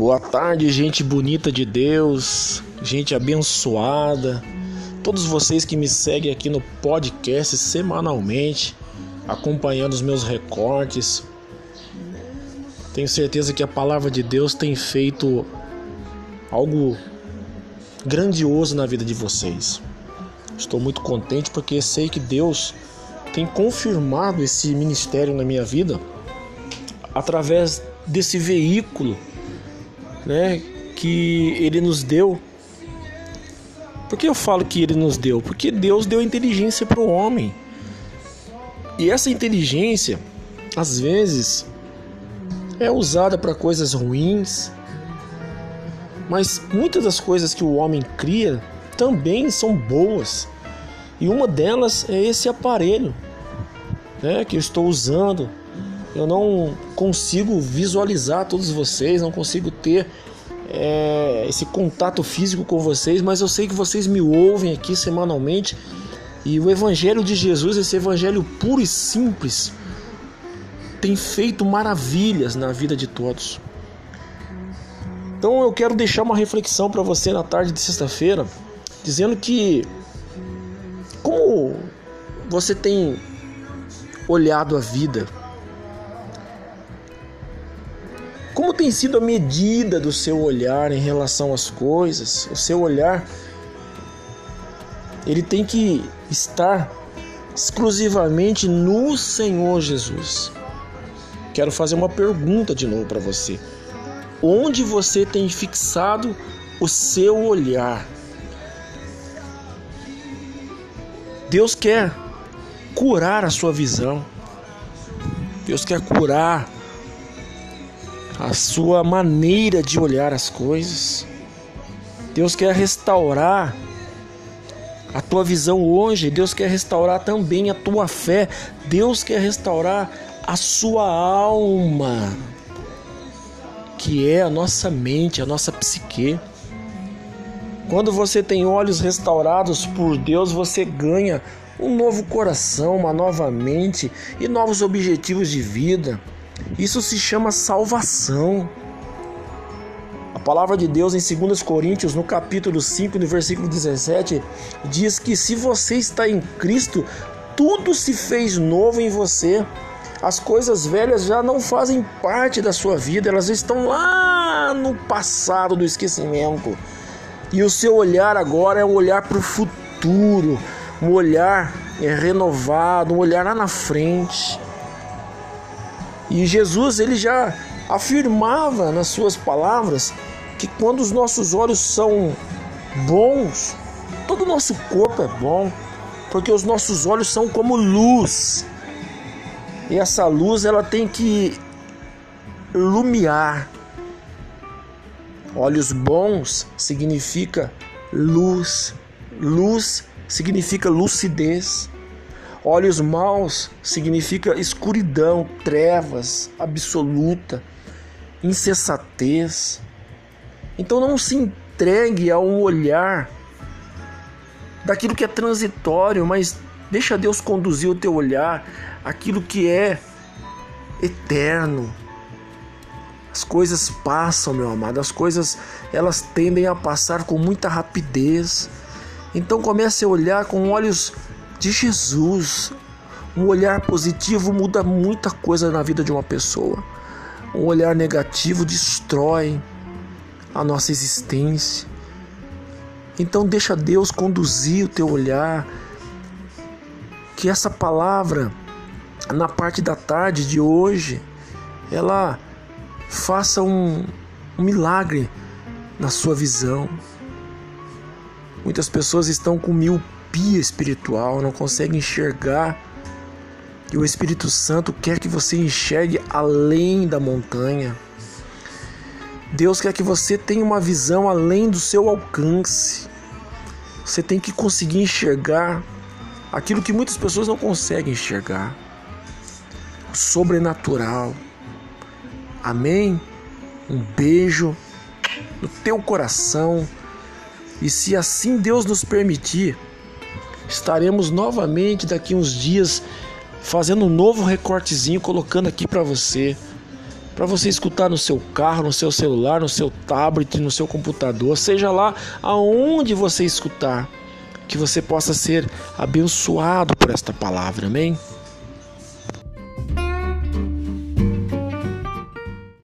Boa tarde, gente bonita de Deus, gente abençoada. Todos vocês que me seguem aqui no podcast semanalmente, acompanhando os meus recortes. Tenho certeza que a palavra de Deus tem feito algo grandioso na vida de vocês. Estou muito contente porque sei que Deus tem confirmado esse ministério na minha vida através desse veículo né, que ele nos deu. Por que eu falo que ele nos deu? Porque Deus deu inteligência para o homem. E essa inteligência, às vezes, é usada para coisas ruins, mas muitas das coisas que o homem cria também são boas. E uma delas é esse aparelho né, que eu estou usando eu não consigo visualizar todos vocês, não consigo ter é, esse contato físico com vocês, mas eu sei que vocês me ouvem aqui semanalmente e o Evangelho de Jesus, esse Evangelho puro e simples, tem feito maravilhas na vida de todos. Então eu quero deixar uma reflexão para você na tarde de sexta-feira, dizendo que como você tem olhado a vida, tem sido a medida do seu olhar em relação às coisas? O seu olhar ele tem que estar exclusivamente no Senhor Jesus. Quero fazer uma pergunta de novo para você. Onde você tem fixado o seu olhar? Deus quer curar a sua visão. Deus quer curar a sua maneira de olhar as coisas. Deus quer restaurar a tua visão hoje, Deus quer restaurar também a tua fé, Deus quer restaurar a sua alma, que é a nossa mente, a nossa psique. Quando você tem olhos restaurados por Deus, você ganha um novo coração, uma nova mente e novos objetivos de vida. Isso se chama salvação. A palavra de Deus em 2 Coríntios, no capítulo 5, no versículo 17, diz que se você está em Cristo, tudo se fez novo em você. As coisas velhas já não fazem parte da sua vida, elas estão lá no passado do esquecimento. E o seu olhar agora é um olhar para o futuro, um olhar renovado, um olhar lá na frente. E Jesus ele já afirmava nas suas palavras que quando os nossos olhos são bons, todo o nosso corpo é bom, porque os nossos olhos são como luz. E essa luz ela tem que iluminar. Olhos bons significa luz. Luz significa lucidez. Olhos maus significa escuridão, trevas absoluta, insensatez. Então não se entregue a um olhar daquilo que é transitório, mas deixa Deus conduzir o teu olhar, aquilo que é eterno. As coisas passam, meu amado, as coisas elas tendem a passar com muita rapidez. Então comece a olhar com olhos de Jesus. Um olhar positivo muda muita coisa na vida de uma pessoa. Um olhar negativo destrói a nossa existência. Então deixa Deus conduzir o teu olhar. Que essa palavra na parte da tarde de hoje ela faça um, um milagre na sua visão. Muitas pessoas estão com mil miopia espiritual, não consegue enxergar. E o Espírito Santo quer que você enxergue além da montanha. Deus quer que você tenha uma visão além do seu alcance. Você tem que conseguir enxergar aquilo que muitas pessoas não conseguem enxergar. O sobrenatural. Amém? Um beijo no teu coração. E se assim Deus nos permitir, estaremos novamente daqui uns dias fazendo um novo recortezinho, colocando aqui para você. para você escutar no seu carro, no seu celular, no seu tablet, no seu computador, seja lá aonde você escutar, que você possa ser abençoado por esta palavra, amém?